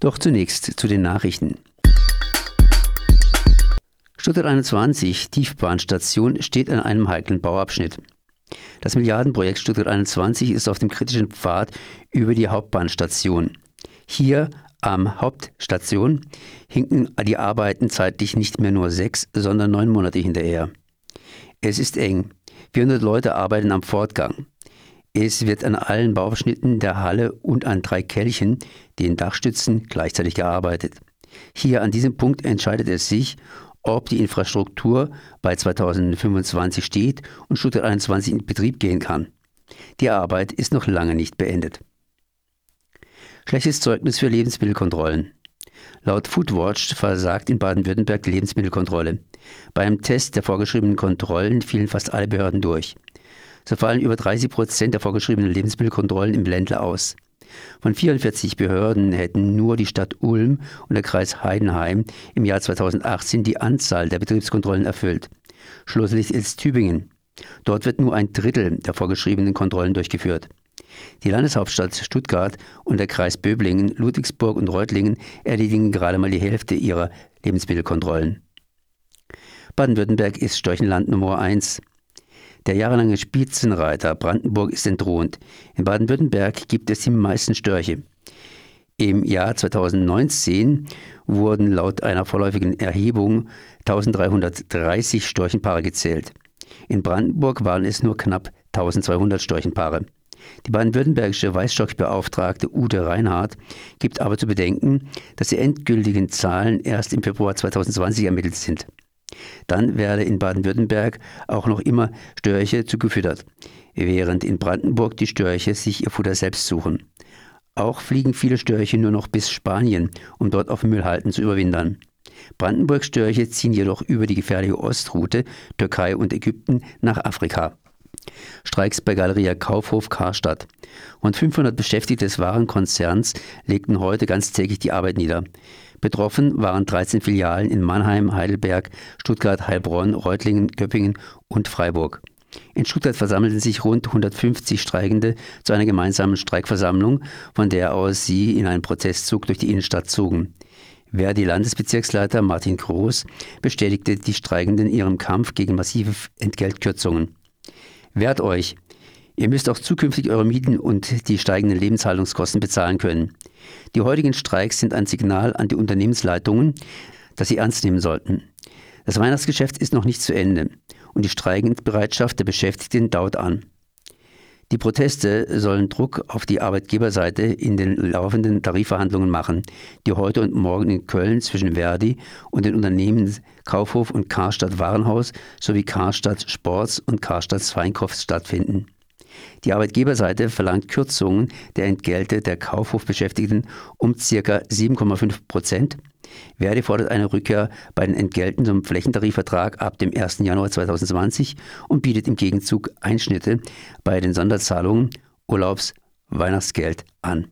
Doch zunächst zu den Nachrichten. Stuttgart 21, Tiefbahnstation, steht an einem heiklen Bauabschnitt. Das Milliardenprojekt Stuttgart 21 ist auf dem kritischen Pfad über die Hauptbahnstation. Hier am Hauptstation hinken die Arbeiten zeitlich nicht mehr nur sechs, sondern neun Monate hinterher. Es ist eng. 400 Leute arbeiten am Fortgang. Es wird an allen Bauabschnitten der Halle und an drei Kelchen, den Dachstützen, gleichzeitig gearbeitet. Hier an diesem Punkt entscheidet es sich, ob die Infrastruktur bei 2025 steht und Stuttgart 21 in Betrieb gehen kann. Die Arbeit ist noch lange nicht beendet. Schlechtes Zeugnis für Lebensmittelkontrollen. Laut Foodwatch versagt in Baden-Württemberg die Lebensmittelkontrolle. Beim Test der vorgeschriebenen Kontrollen fielen fast alle Behörden durch. So fallen über 30 Prozent der vorgeschriebenen Lebensmittelkontrollen im Ländle aus. Von 44 Behörden hätten nur die Stadt Ulm und der Kreis Heidenheim im Jahr 2018 die Anzahl der Betriebskontrollen erfüllt. Schlusslicht ist Tübingen. Dort wird nur ein Drittel der vorgeschriebenen Kontrollen durchgeführt. Die Landeshauptstadt Stuttgart und der Kreis Böblingen, Ludwigsburg und Reutlingen erledigen gerade mal die Hälfte ihrer Lebensmittelkontrollen. Baden-Württemberg ist Storchenland Nummer 1. Der jahrelange Spitzenreiter Brandenburg ist entthront. In Baden-Württemberg gibt es die meisten Störche. Im Jahr 2019 wurden laut einer vorläufigen Erhebung 1330 Storchenpaare gezählt. In Brandenburg waren es nur knapp 1200 Storchenpaare. Die baden-württembergische Weißstockbeauftragte Ute Reinhardt gibt aber zu bedenken, dass die endgültigen Zahlen erst im Februar 2020 ermittelt sind. Dann werde in Baden-Württemberg auch noch immer Störche zugefüttert, während in Brandenburg die Störche sich ihr Futter selbst suchen. Auch fliegen viele Störche nur noch bis Spanien, um dort auf Müllhalten zu überwintern. Brandenburg-Störche ziehen jedoch über die gefährliche Ostroute Türkei und Ägypten nach Afrika. Streiks bei Galeria Kaufhof Karstadt. Rund 500 Beschäftigte des Warenkonzerns legten heute ganztägig die Arbeit nieder. Betroffen waren 13 Filialen in Mannheim, Heidelberg, Stuttgart, Heilbronn, Reutlingen, Göppingen und Freiburg. In Stuttgart versammelten sich rund 150 Streikende zu einer gemeinsamen Streikversammlung, von der aus sie in einen Protestzug durch die Innenstadt zogen. Verdi-Landesbezirksleiter Martin Groß bestätigte die Streikenden in ihrem Kampf gegen massive Entgeltkürzungen. Wehrt euch! Ihr müsst auch zukünftig eure Mieten und die steigenden Lebenshaltungskosten bezahlen können. Die heutigen Streiks sind ein Signal an die Unternehmensleitungen, das sie ernst nehmen sollten. Das Weihnachtsgeschäft ist noch nicht zu Ende und die Streikensbereitschaft der Beschäftigten dauert an. Die Proteste sollen Druck auf die Arbeitgeberseite in den laufenden Tarifverhandlungen machen, die heute und morgen in Köln zwischen Verdi und den Unternehmen Kaufhof und Karstadt Warenhaus sowie Karstadt Sports und Karstadt Sweinkopf stattfinden. Die Arbeitgeberseite verlangt Kürzungen der Entgelte der Kaufhofbeschäftigten um ca. 7,5 Prozent. Verdi fordert eine Rückkehr bei den Entgelten zum Flächentarifvertrag ab dem 1. Januar 2020 und bietet im Gegenzug Einschnitte bei den Sonderzahlungen Urlaubs, Weihnachtsgeld an.